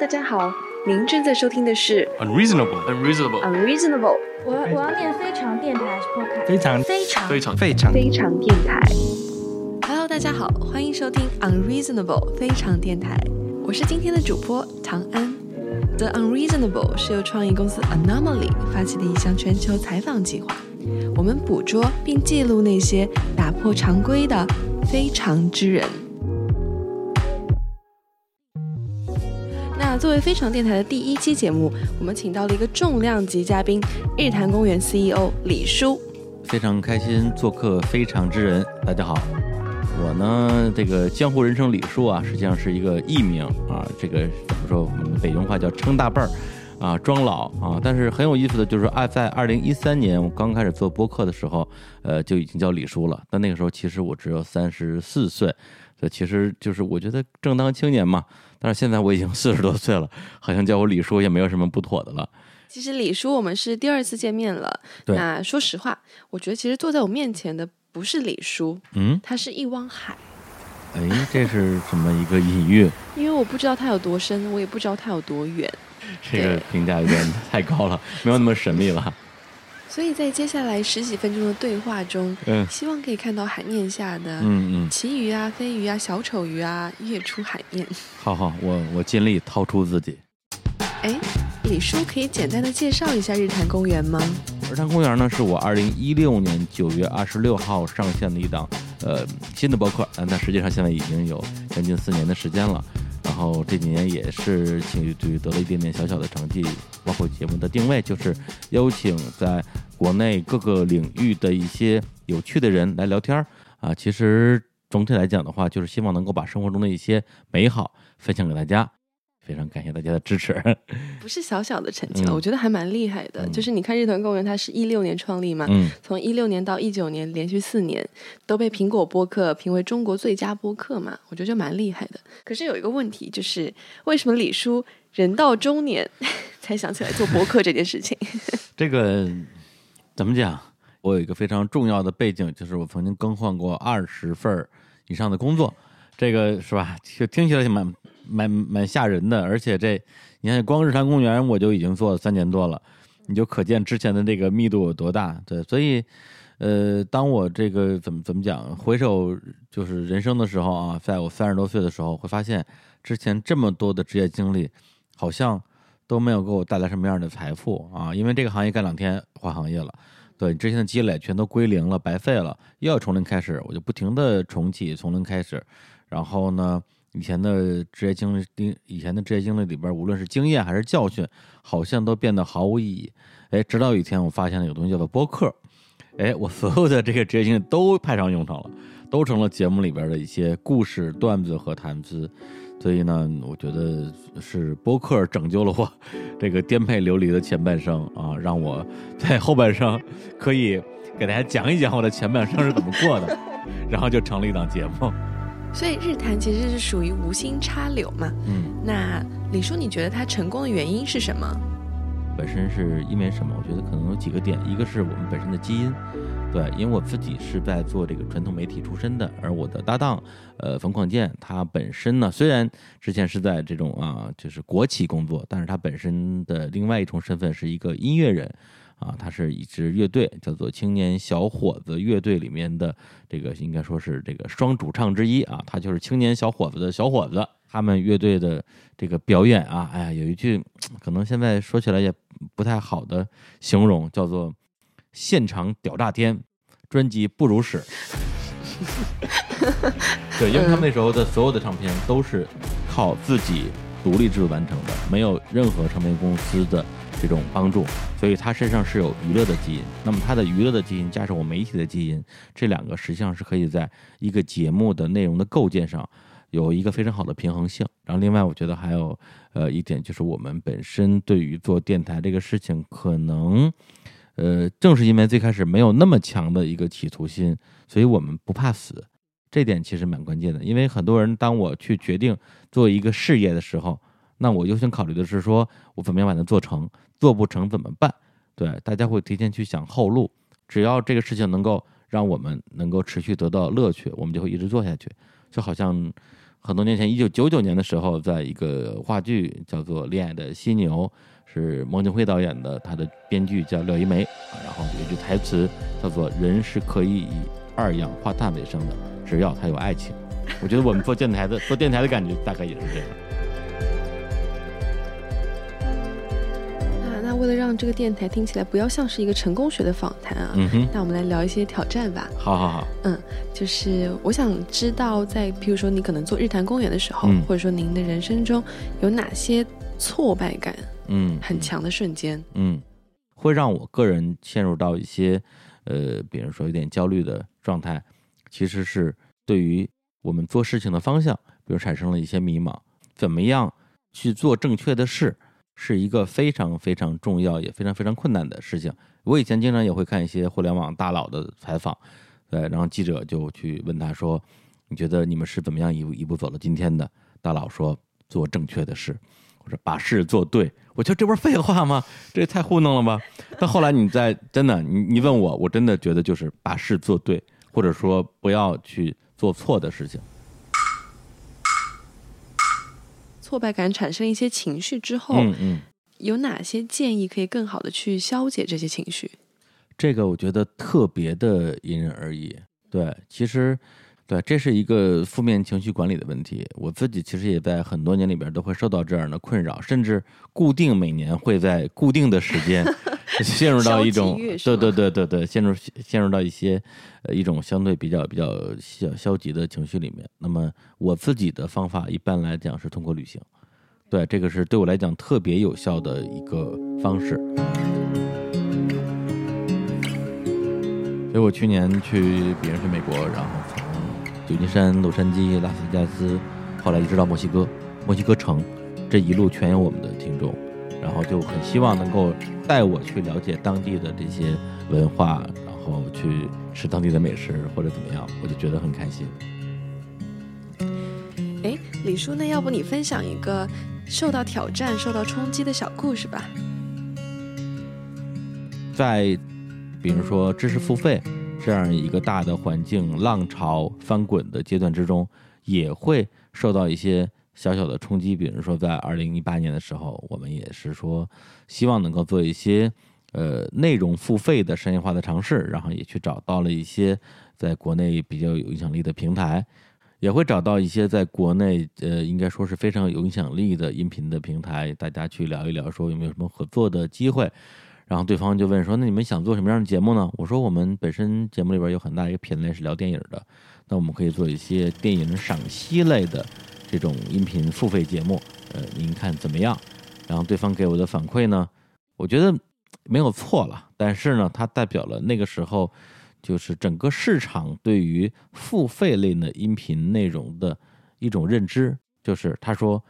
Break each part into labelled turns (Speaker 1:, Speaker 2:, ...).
Speaker 1: 大家好，您正在收听的是
Speaker 2: Unreasonable, unreasonable,
Speaker 1: Unreasonable
Speaker 3: 我我要念非常电台还是 podcast？
Speaker 2: 非常
Speaker 3: 非常
Speaker 2: 非常非常
Speaker 1: 非常电台。
Speaker 4: Hello，大家好，欢迎收听 Unreasonable 非常电台，我是今天的主播唐安。The Unreasonable 是由创意公司 Anomaly 发起的一项全球采访计划，我们捕捉并记录那些打破常规的非常之人。作为非常电台的第一期节目，我们请到了一个重量级嘉宾——日坛公园 CEO 李叔。
Speaker 5: 非常开心做客非常之人，大家好，我呢这个江湖人称李叔啊，实际上是一个艺名啊，这个怎么说，我们北京话叫称大辈儿啊，装老啊，但是很有意思的就是说啊，在二零一三年我刚开始做播客的时候，呃，就已经叫李叔了，但那个时候其实我只有三十四岁，这其实就是我觉得正当青年嘛，但是现在我已经四十多岁了，好像叫我李叔也没有什么不妥的了。
Speaker 4: 其实李叔，我们是第二次见面了。
Speaker 5: 对
Speaker 4: 那说实话，我觉得其实坐在我面前的不是李叔，
Speaker 5: 嗯，
Speaker 4: 他是一汪海，
Speaker 5: 哎，这是什么一个隐喻？
Speaker 4: 因为我不知道他有多深，我也不知道他有多远，
Speaker 5: 这个评价有点太高了，没有那么神秘了。
Speaker 4: 所以在接下来十几分钟的对话中，
Speaker 5: 嗯
Speaker 4: 希望可以看到海面下的
Speaker 5: 嗯嗯，
Speaker 4: 旗鱼啊、飞鱼啊、小丑鱼啊跃出海面。
Speaker 5: 好好，我我尽力掏出自己。
Speaker 4: 哎，李叔可以简单的介绍一下日坛公园吗？
Speaker 5: 日坛公园呢，是我二零一六年九月二十六号上线的一档呃新的博客，呃，那实际上现在已经有将近四年的时间了。然后这几年也是取取得了一点点小小的成绩，包括节目的定位，就是邀请在国内各个领域的一些有趣的人来聊天儿啊。其实总体来讲的话，就是希望能够把生活中的一些美好分享给大家。非常感谢大家的支持。
Speaker 4: 不是小小的成绩，
Speaker 5: 嗯
Speaker 4: 我觉得还蛮厉害的。
Speaker 5: 嗯
Speaker 4: 就是你看日坛公园，它是一六年创立嘛，
Speaker 5: 嗯，
Speaker 4: 从一六年到一九年，连续四年都被苹果播客评为中国最佳播客嘛，我觉得就蛮厉害的。可是有一个问题，就是为什么李叔人到中年 才想起来做播客这件事情？
Speaker 5: 这个怎么讲？我有一个非常重要的背景，就是我曾经更换过二十份以上的工作，这个是吧？就听起来就蛮蛮蛮吓人的。而且这，你看，光日坛公园我就已经做了三年多了，你就可见之前的这个密度有多大。对，所以，呃，当我这个怎么怎么讲，回首就是人生的时候啊，在我三十多岁的时候，会发现之前这么多的职业经历，好像都没有给我带来什么样的财富啊，因为这个行业干两天换行业了，对之前的积累全都归零了，白费了，又要从零开始，我就不停的重启，从零开始，然后呢，以前的职业经历，以前的职业经历里边，无论是经验还是教训，好像都变得毫无意义。哎，直到有一天，我发现了有东西叫做播客，哎，我所有的这个职业经历都派上用场了，都成了节目里边的一些故事、段子和谈资。所以呢，我觉得是播客拯救了我这个颠沛流离的前半生啊，让我在后半生可以给大家讲一讲我的前半生是怎么过的，然后就成了一档节目。
Speaker 4: 所以日坛其实是属于无心插柳嘛。
Speaker 5: 嗯，
Speaker 4: 那李叔，你觉得他成功的原因是什么？
Speaker 5: 本身是因为什么？我觉得可能有几个点，一个是我们本身的基因，对，因为我自己是在做这个传统媒体出身的，而我的搭档，呃，冯广建，他本身呢，虽然之前是在这种啊，就是国企工作，但是他本身的另外一重身份是一个音乐人。啊，他是一支乐队，叫做青年小伙子乐队里面的这个应该说是这个双主唱之一啊，他就是青年小伙子的小伙子。他们乐队的这个表演啊，哎呀，有一句可能现在说起来也不太好的形容，叫做“现场屌炸天”，专辑不如屎。对，因为他们那时候的所有的唱片都是靠自己独立制作完成的，没有任何唱片公司的这种帮助，所以他身上是有娱乐的基因。那么他的娱乐的基因加上我媒体的基因，这两个实际上是可以在一个节目的内容的构建上有一个非常好的平衡性。然后另外，我觉得还有呃一点就是我们本身对于做电台这个事情，可能呃正是因为最开始没有那么强的一个企图心，所以我们不怕死。这点其实蛮关键的，因为很多人当我去决定做一个事业的时候，那我优先考虑的是说我怎么样把它做成，做不成怎么办？对，大家会提前去想后路。只要这个事情能够让我们能够持续得到乐趣，我们就会一直做下去。就好像很多年前，一九九九年的时候，在一个话剧叫做《恋爱的犀牛》，是孟京辉导演的，他的编剧叫廖一梅，然后有一句台词叫做“人是可以以二氧化碳为生的，只要他有爱情”。我觉得我们做电台的做电台的感觉大概也是这样。
Speaker 4: 为了让这个电台听起来不要像是一个成功学的访谈啊，
Speaker 5: 嗯哼，
Speaker 4: 那我们来聊一些挑战吧。
Speaker 5: 好好好，嗯
Speaker 4: 就是我想知道，在譬如说你可能做日坛公园的时候，
Speaker 5: 嗯
Speaker 4: 或者说您的人生中有哪些挫败感
Speaker 5: 嗯，
Speaker 4: 很强的瞬间？
Speaker 5: 嗯，会让我个人陷入到一些呃，比如说有点焦虑的状态，其实是对于我们做事情的方向，比如产生了一些迷茫。怎么样去做正确的事，是一个非常非常重要也非常非常困难的事情。我以前经常也会看一些互联网大佬的采访，对，然后记者就去问他说：“你觉得你们是怎么样一步一步走到今天的？”大佬说：“做正确的事。”或者把事做对，我觉得这不是废话吗？这也太糊弄了吧！但后来你在真的，你你问我，我真的觉得就是把事做对，或者说不要去做错的事情。
Speaker 4: 挫败感产生一些情绪之后，
Speaker 5: 嗯嗯，
Speaker 4: 有哪些建议可以更好的去消解这些情绪？
Speaker 5: 这个我觉得特别的因人而异。对，其实对，这是一个负面情绪管理的问题。我自己其实也在很多年里边都会受到这样的困扰，甚至固定每年会在固定的时间 陷入到一种对对对对对，陷入陷入到一些呃一种相对比较比较消消极的情绪里面。那么我自己的方法一般来讲是通过旅行，对，这个是对我来讲特别有效的一个方式。所以我去年去，比如去美国，然后从旧金山、洛杉矶、拉斯维加斯，后来一直到墨西哥，墨西哥城，这一路全有我们的听众，然后就很希望能够带我去了解当地的这些文化，然后去吃当地的美食或者怎么样，我就觉得很开心。
Speaker 4: 哎，李叔，那要不你分享一个受到挑战、受到冲击的小故事吧？
Speaker 5: 在比如说知识付费这样一个大的环境浪潮翻滚的阶段之中，也会受到一些小小的冲击。比如说在二零一八年的时候，我们也是说希望能够做一些呃内容付费的商业化的尝试，然后也去找到了一些在国内比较有影响力的平台。也会找到一些在国内，呃，应该说是非常有影响力的音频的平台，大家去聊一聊，说有没有什么合作的机会。然后对方就问说：“那你们想做什么样的节目呢？”我说：“我们本身节目里边有很大一个品类是聊电影的，那我们可以做一些电影赏析类的这种音频付费节目，呃，您看怎么样？”然后对方给我的反馈呢，我觉得没有错了，但是呢，它代表了那个时候就是整个市场对于付费类的音频内容的一种认知，就是他说：“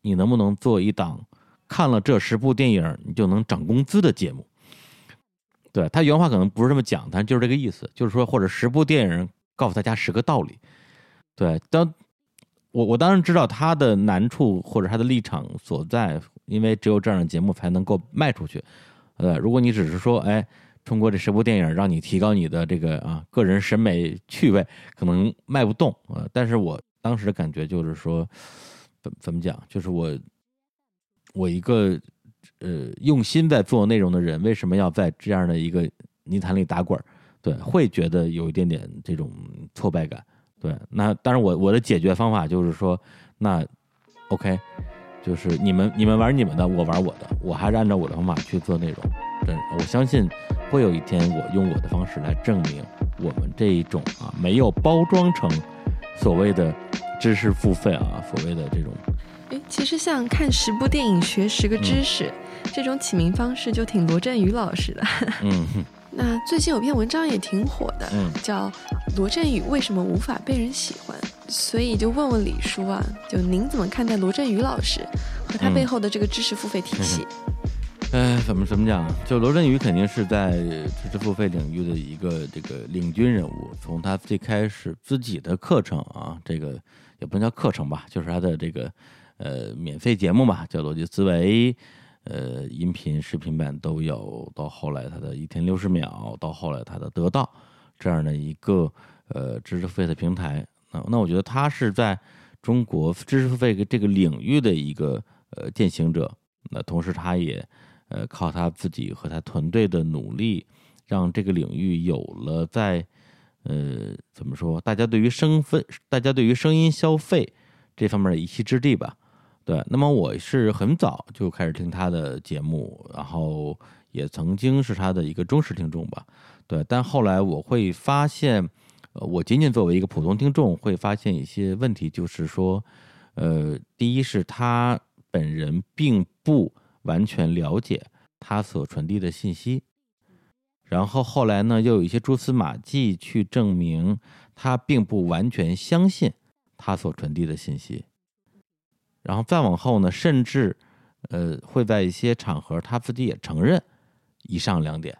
Speaker 5: 你能不能做一档？”看了这十部电影，你就能涨工资的节目。对他原话可能不是这么讲，但就是这个意思，就是说，或者十部电影告诉大家十个道理。对，当我我当然知道他的难处或者他的立场所在，因为只有这样的节目才能够卖出去。呃，如果你只是说，哎，通过这十部电影让你提高你的这个啊个人审美趣味，可能卖不动啊。但是我当时的感觉就是说，怎怎么讲，就是我。我一个呃用心在做内容的人，为什么要在这样的一个泥潭里打滚儿？对，会觉得有一点点这种挫败感。对，那但是我我的解决方法就是说，那 OK，就是你们你们玩你们的，我玩我的，我还是按照我的方法去做内容。真，我相信会有一天，我用我的方式来证明我们这一种啊没有包装成所谓的知识付费啊，所谓的这种。
Speaker 4: 诶，其实像看十部电影学十个知识，这种起名方式就挺罗振宇老师的。
Speaker 5: 嗯，
Speaker 4: 那最近有篇文章也挺火的，
Speaker 5: 嗯
Speaker 4: 叫《罗振宇为什么无法被人喜欢》，所以就问问李叔啊，就您怎么看待罗振宇老师和他背后的这个知识付费体系？
Speaker 5: 哎，怎么怎么讲？就罗振宇肯定是在知识付费领域的一个这个领军人物。从他最开始自己的课程啊，这个也不能叫课程吧，就是他的这个呃免费节目吧，叫逻辑思维，呃，音频、视频版都有。到后来他的一天六十秒，到后来他的得到这样的一个呃知识付费的平台。那那我觉得他是在中国知识付费这个领域的一个呃践行者。那同时，他也呃靠他自己和他团队的努力，让这个领域有了在呃怎么说，大家对于声分，大家对于声音消费这方面的一席之地吧。对，那么我是很早就开始听他的节目，然后也曾经是他的一个忠实听众吧。对，但后来我会发现，呃，我仅仅作为一个普通听众，会发现一些问题，就是说，呃，第一是他本人并不完全了解他所传递的信息，然后后来呢，又有一些蛛丝马迹去证明他并不完全相信他所传递的信息。然后再往后呢，甚至，呃，会在一些场合，他自己也承认以上两点，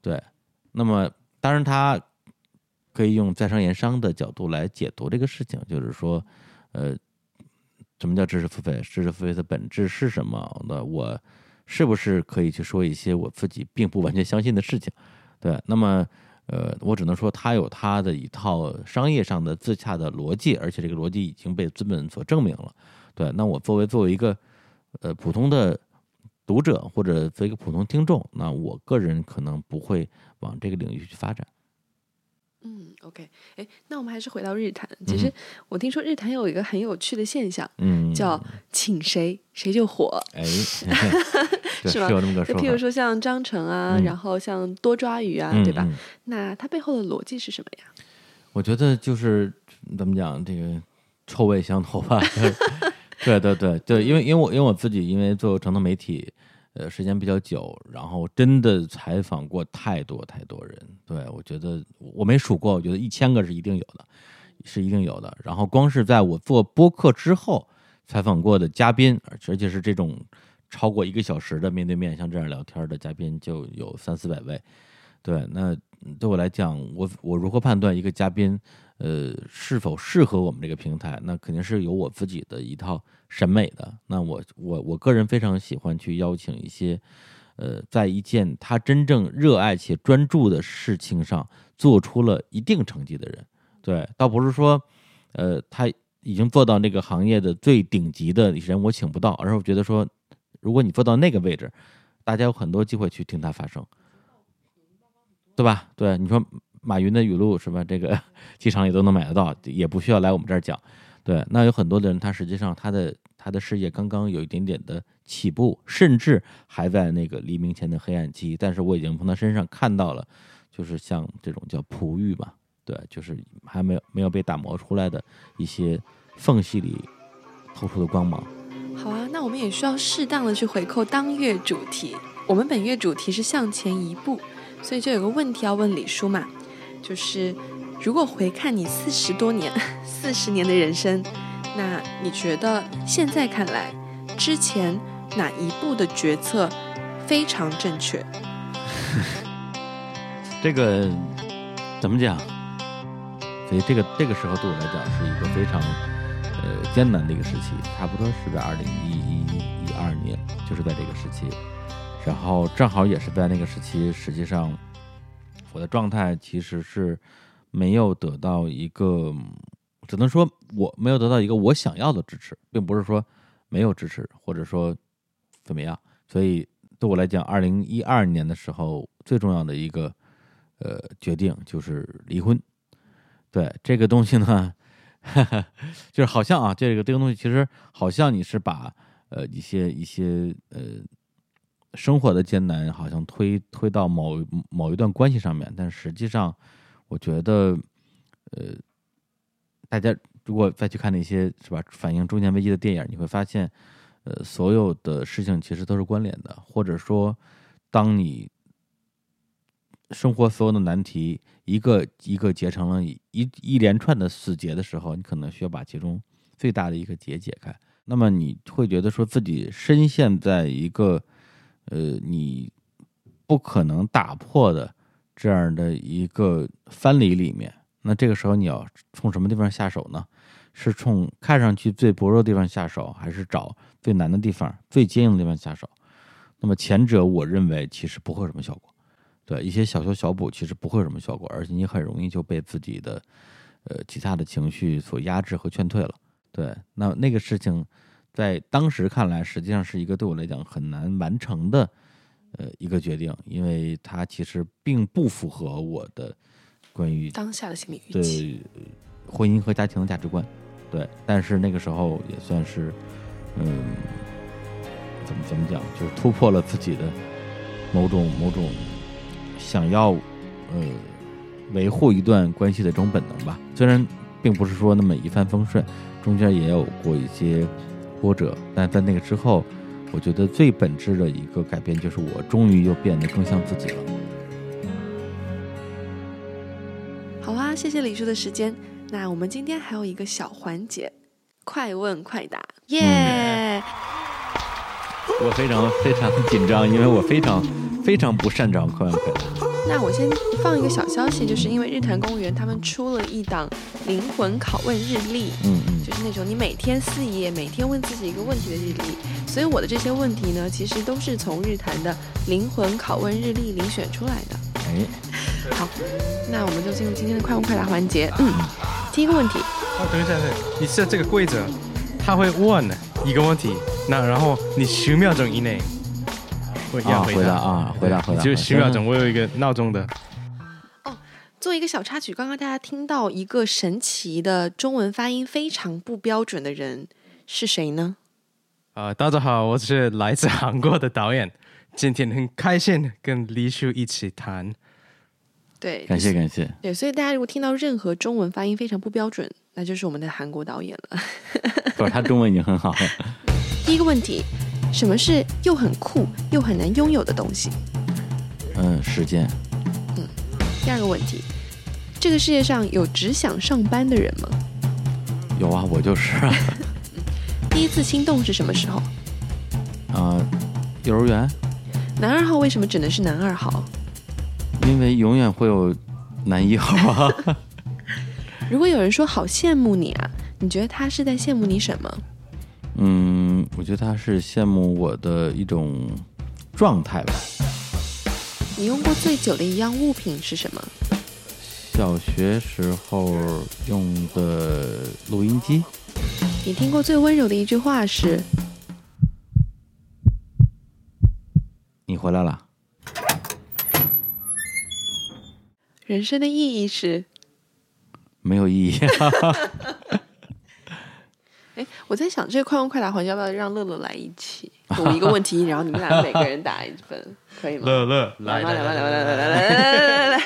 Speaker 5: 对。那么，当然他可以用在商言商的角度来解读这个事情，就是说，呃，什么叫知识付费？知识付费的本质是什么？那我是不是可以去说一些我自己并不完全相信的事情？对。那么，呃，我只能说他有他的一套商业上的自洽的逻辑，而且这个逻辑已经被资本所证明了。对，那我作为作为一个呃普通的读者或者作为一个普通听众，那我个人可能不会往这个领域去发展。
Speaker 4: 嗯，OK，哎，那我们还是回到日坛。其实我听说日坛有一个很有趣的现象，
Speaker 5: 嗯，
Speaker 4: 叫请谁谁就火，
Speaker 5: 哎，
Speaker 4: 是
Speaker 5: 吗？有这么个说
Speaker 4: 法。就譬如说像张成啊，然后像多抓鱼啊，对吧？那它背后的逻辑是什么呀？
Speaker 5: 我觉得就是怎么讲，这个臭味相投吧。对对对对，因为因为我因为我自己因为做传统媒体，呃，时间比较久，然后真的采访过太多太多人。对我觉得我没数过，我觉得一千个是一定有的，是一定有的。然后光是在我做播客之后采访过的嘉宾，而且是这种超过一个小时的面对面像这样聊天的嘉宾，就有三四百位。对，那对我来讲，我我如何判断一个嘉宾？呃，是否适合我们这个平台？那肯定是有我自己的一套审美的。那我我我个人非常喜欢去邀请一些，呃，在一件他真正热爱且专注的事情上做出了一定成绩的人。对，倒不是说，呃，他已经做到那个行业的最顶级的人，我请不到，而是我觉得说，如果你做到那个位置，大家有很多机会去听他发声，对吧？对，你说。马云的语录是吧？这个机场里都能买得到，也不需要来我们这儿讲。对，那有很多的人，他实际上他的他的事业刚刚有一点点的起步，甚至还在那个黎明前的黑暗期。但是我已经从他身上看到了，就是像这种叫璞玉吧，对，就是还没有没有被打磨出来的一些缝隙里透出的光芒。
Speaker 4: 好啊，那我们也需要适当的去回扣当月主题。我们本月主题是向前一步，所以就有个问题要问李叔嘛。就是，如果回看你四十多年、四十年的人生，那你觉得现在看来，之前哪一步的决策非常正确？
Speaker 5: 这个怎么讲？所以这个这个时候对我来讲是一个非常呃艰难的一个时期，差不多是在二零一一一二年，就是在这个时期，然后正好也是在那个时期，实际上。我的状态其实是没有得到一个，只能说我没有得到一个我想要的支持，并不是说没有支持或者说怎么样。所以对我来讲，二零一二年的时候最重要的一个呃决定就是离婚。对这个东西呢，就是好像啊，这个这个东西其实好像你是把呃一些一些呃。生活的艰难好像推推到某某一段关系上面，但实际上，我觉得，呃，大家如果再去看那些是吧反映中年危机的电影，你会发现，呃，所有的事情其实都是关联的，或者说，当你生活所有的难题一个一个结成了一一连串的死结的时候，你可能需要把其中最大的一个结解开，那么你会觉得说自己深陷在一个。呃，你不可能打破的这样的一个藩篱里面，那这个时候你要从什么地方下手呢？是冲看上去最薄弱的地方下手，还是找最难的地方、最坚硬的地方下手？那么前者，我认为其实不会有什么效果。对一些小修小补，其实不会有什么效果，而且你很容易就被自己的呃其他的情绪所压制和劝退了。对，那那个事情在当时看来，实际上是一个对我来讲很难完成的呃一个决定，因为它其实并不符合我的关于
Speaker 4: 当下的心理预期。
Speaker 5: 对婚姻和家庭的价值观。对，但是那个时候也算是，嗯，怎么怎么讲，就是突破了自己的某种某种想要呃维护一段关系的这种本能吧。虽然并不是说那么一帆风顺，中间也有过一些波折，但在那个之后，我觉得最本质的一个改变就是我终于又变得更像自己了。
Speaker 4: 好啊，谢谢李叔的时间。那我们今天还有一个小环节，快问快答，耶！
Speaker 5: 我非常非常紧张，因为我非常非常不擅长快问快答。
Speaker 4: 那我先放一个小消息，就是因为日坛公园他们出了一档灵魂拷问日历，
Speaker 5: 嗯嗯，
Speaker 4: 就是那种你每天四页，每天问自己一个问题的日历。所以我的这些问题呢，其实都是从日坛的灵魂拷问日历里选出来的。
Speaker 5: 哎，
Speaker 4: 好，那我们就进入今天的快问快答环节。嗯，第一个问题，
Speaker 2: 哦，等一下，等一下，你设这个规则，他会问一个问题，那然后你十秒钟以内会要
Speaker 5: 啊，回答啊，回答回答，
Speaker 2: 就十秒钟。我有一个闹钟的，
Speaker 4: 做一个小插曲，刚刚大家听到一个神奇的中文发音非常不标准的人是谁呢？
Speaker 2: 啊，大家好，我是来自韩国的导演，今天很开心跟黎叔一起谈。
Speaker 4: 对，
Speaker 5: 感谢感谢。
Speaker 4: 对，所以大家如果听到任何中文发音非常不标准，那就是我们的韩国导演了。
Speaker 5: 不是，他中文已经很好了。
Speaker 4: 第一个问题，什么是又很酷又很难拥有的东西？
Speaker 5: 嗯，时间。
Speaker 4: 嗯第二个问题，这个世界上有只想上班的人吗？
Speaker 5: 有啊，我就是啊。
Speaker 4: 第一次心动是什么时候？
Speaker 5: 啊，幼儿园，
Speaker 4: 男二号为什么只能是男二号？
Speaker 5: 因为永远会有男一号啊。
Speaker 4: 如果有人说好羡慕你啊，你觉得他是在羡慕你什么？
Speaker 5: 嗯，我觉得他是羡慕我的一种状态吧。
Speaker 4: 你用过最久的一样物品是什么？
Speaker 5: 小学时候用的录音机，
Speaker 4: 你听过最温柔的一句话是？
Speaker 5: 你回来了。
Speaker 4: 人生的意义是？
Speaker 5: 没有意义。
Speaker 4: 哎，我在想这个快问快答环节要不要让乐乐来一起？我一个问题，然后你们俩每个人打一分，可以吗？
Speaker 2: 乐乐，
Speaker 4: 来吧，来吧，来吧，来来来来来来来。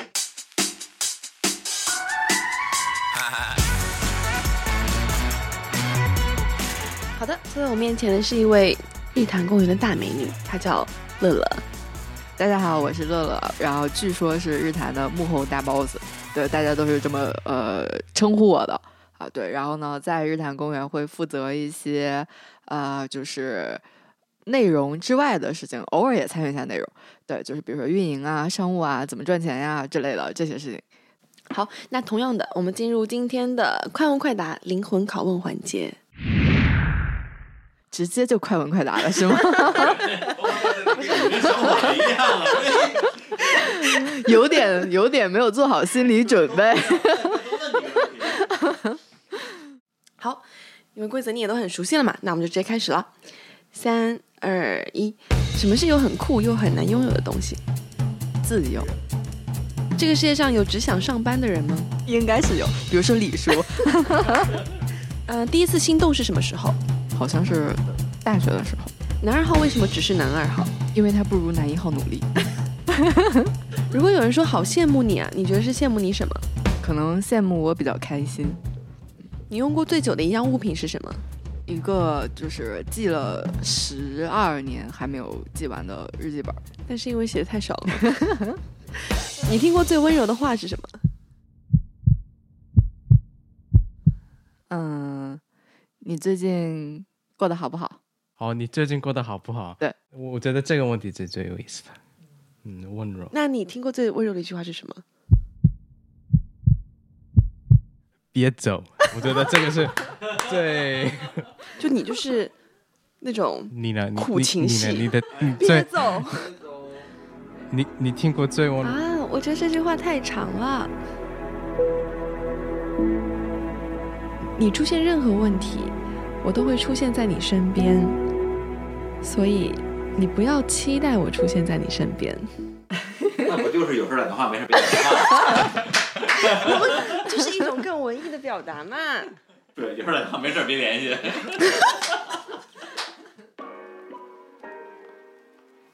Speaker 4: 好的，坐在我面前的是一位日坛公园的大美女，她叫乐乐。
Speaker 6: 大家好，我是乐乐，然后据说是日坛的幕后大 boss，对，大家都是这么呃称呼我的啊，对，然后呢，在日坛公园会负责一些呃就是内容之外的事情，偶尔也参与一下内容，对，就是比如说运营啊、商务啊、怎么赚钱呀之类的这些事情。
Speaker 4: 好，那同样的，我们进入今天的快问快答灵魂拷问环节。
Speaker 6: 直接就快问快答了是吗？有点有点没有做好心理准备。
Speaker 4: 好，因为规则你也都很熟悉了嘛，那我们就直接开始了。三二一，什么是有很酷又很难拥有的东西？
Speaker 6: 自由。
Speaker 4: 这个世界上有只想上班的人吗？
Speaker 6: 应该是有，比如说李叔。
Speaker 4: 嗯，第一次心动是什么时候？
Speaker 6: 好像是大学的时候。
Speaker 4: 男二号为什么只是男二号？
Speaker 6: 因为他不如男一号努力。
Speaker 4: 如果有人说好羡慕你啊，你觉得是羡慕你什么？
Speaker 6: 可能羡慕我比较开心。
Speaker 4: 你用过最久的一样物品是什么？
Speaker 6: 一个就是记了十二年还没有记完的日记本，
Speaker 4: 但是因为写的太少了。你听过最温柔的话是什么？
Speaker 6: 嗯，你最近过得好不好？
Speaker 2: 好，你最近过得好不好？
Speaker 6: 对，
Speaker 2: 我我觉得这个问题是最有意思的。嗯，温柔。
Speaker 4: 那你听过最温柔的一句话是什么？
Speaker 2: 别走，我觉得这个是 最。
Speaker 4: 就你就是那种
Speaker 2: 你呢？你
Speaker 4: 苦情戏，
Speaker 2: 你的你
Speaker 4: 别
Speaker 2: 最
Speaker 4: 走
Speaker 2: 你你听过最温
Speaker 4: 啊！我觉得这句话太长了。你出现任何问题，我都会出现在你身边，所以你不要期待我出现在你身边。
Speaker 5: 那不就是有事打电话，没事别打电话？
Speaker 7: 这是一种更文艺的表达嘛。
Speaker 5: 对，有事打电话，没事别联系。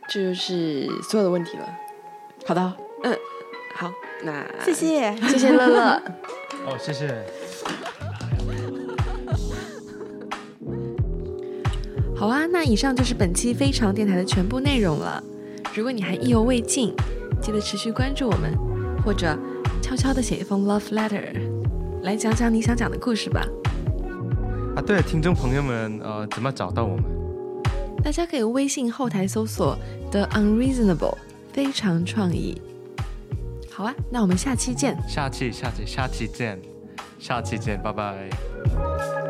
Speaker 7: 这就是所有的问题了。
Speaker 6: 好的，
Speaker 7: 嗯，好，那
Speaker 6: 谢谢。
Speaker 7: 谢谢乐乐。
Speaker 2: 哦，谢谢。
Speaker 4: 好啊，那以上就是本期非常电台的全部内容了。如果你还意犹未尽，记得持续关注我们，或者悄悄的写一封 love letter，来讲讲你想讲的故事吧。
Speaker 2: 啊，对，听众朋友们，呃，怎么找到我们？
Speaker 4: 大家可以微信后台搜索 The Unreasonable，非常创意。好啊，那我们下期见。
Speaker 2: 下期，下期，下期见，下期见，拜拜。